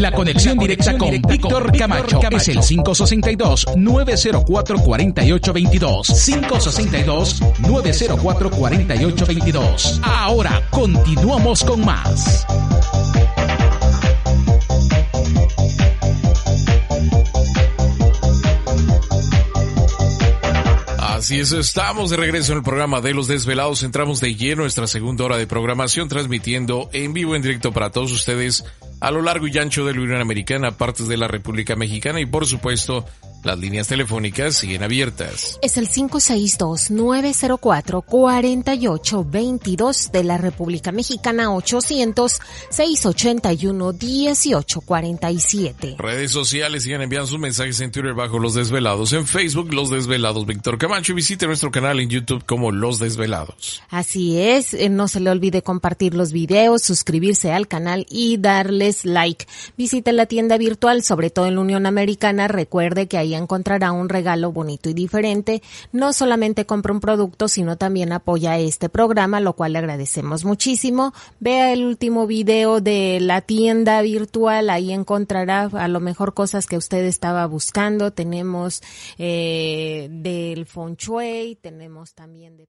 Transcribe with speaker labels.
Speaker 1: Una conexión directa con Víctor Camacho. Es el 562-904-4822. 562-904-4822. Ahora continuamos con más.
Speaker 2: Así es, estamos de regreso en el programa de Los Desvelados. Entramos de lleno nuestra segunda hora de programación, transmitiendo en vivo, en directo para todos ustedes a lo largo y ancho de la Unión Americana, partes de la República Mexicana y por supuesto las líneas telefónicas siguen abiertas.
Speaker 3: Es el 562-904-4822 de la República Mexicana 800-681-1847.
Speaker 2: Redes sociales siguen enviando sus mensajes en Twitter bajo Los Desvelados, en Facebook Los Desvelados Víctor Camacho y visite nuestro canal en YouTube como Los Desvelados.
Speaker 3: Así es, eh, no se le olvide compartir los videos, suscribirse al canal y like. Visite la tienda virtual, sobre todo en la Unión Americana, recuerde que hay encontrará un regalo bonito y diferente. No solamente compra un producto, sino también apoya este programa, lo cual le agradecemos muchísimo. Vea el último video de la tienda virtual, ahí encontrará a lo mejor cosas que usted estaba buscando. Tenemos eh, del feng shui, tenemos también de...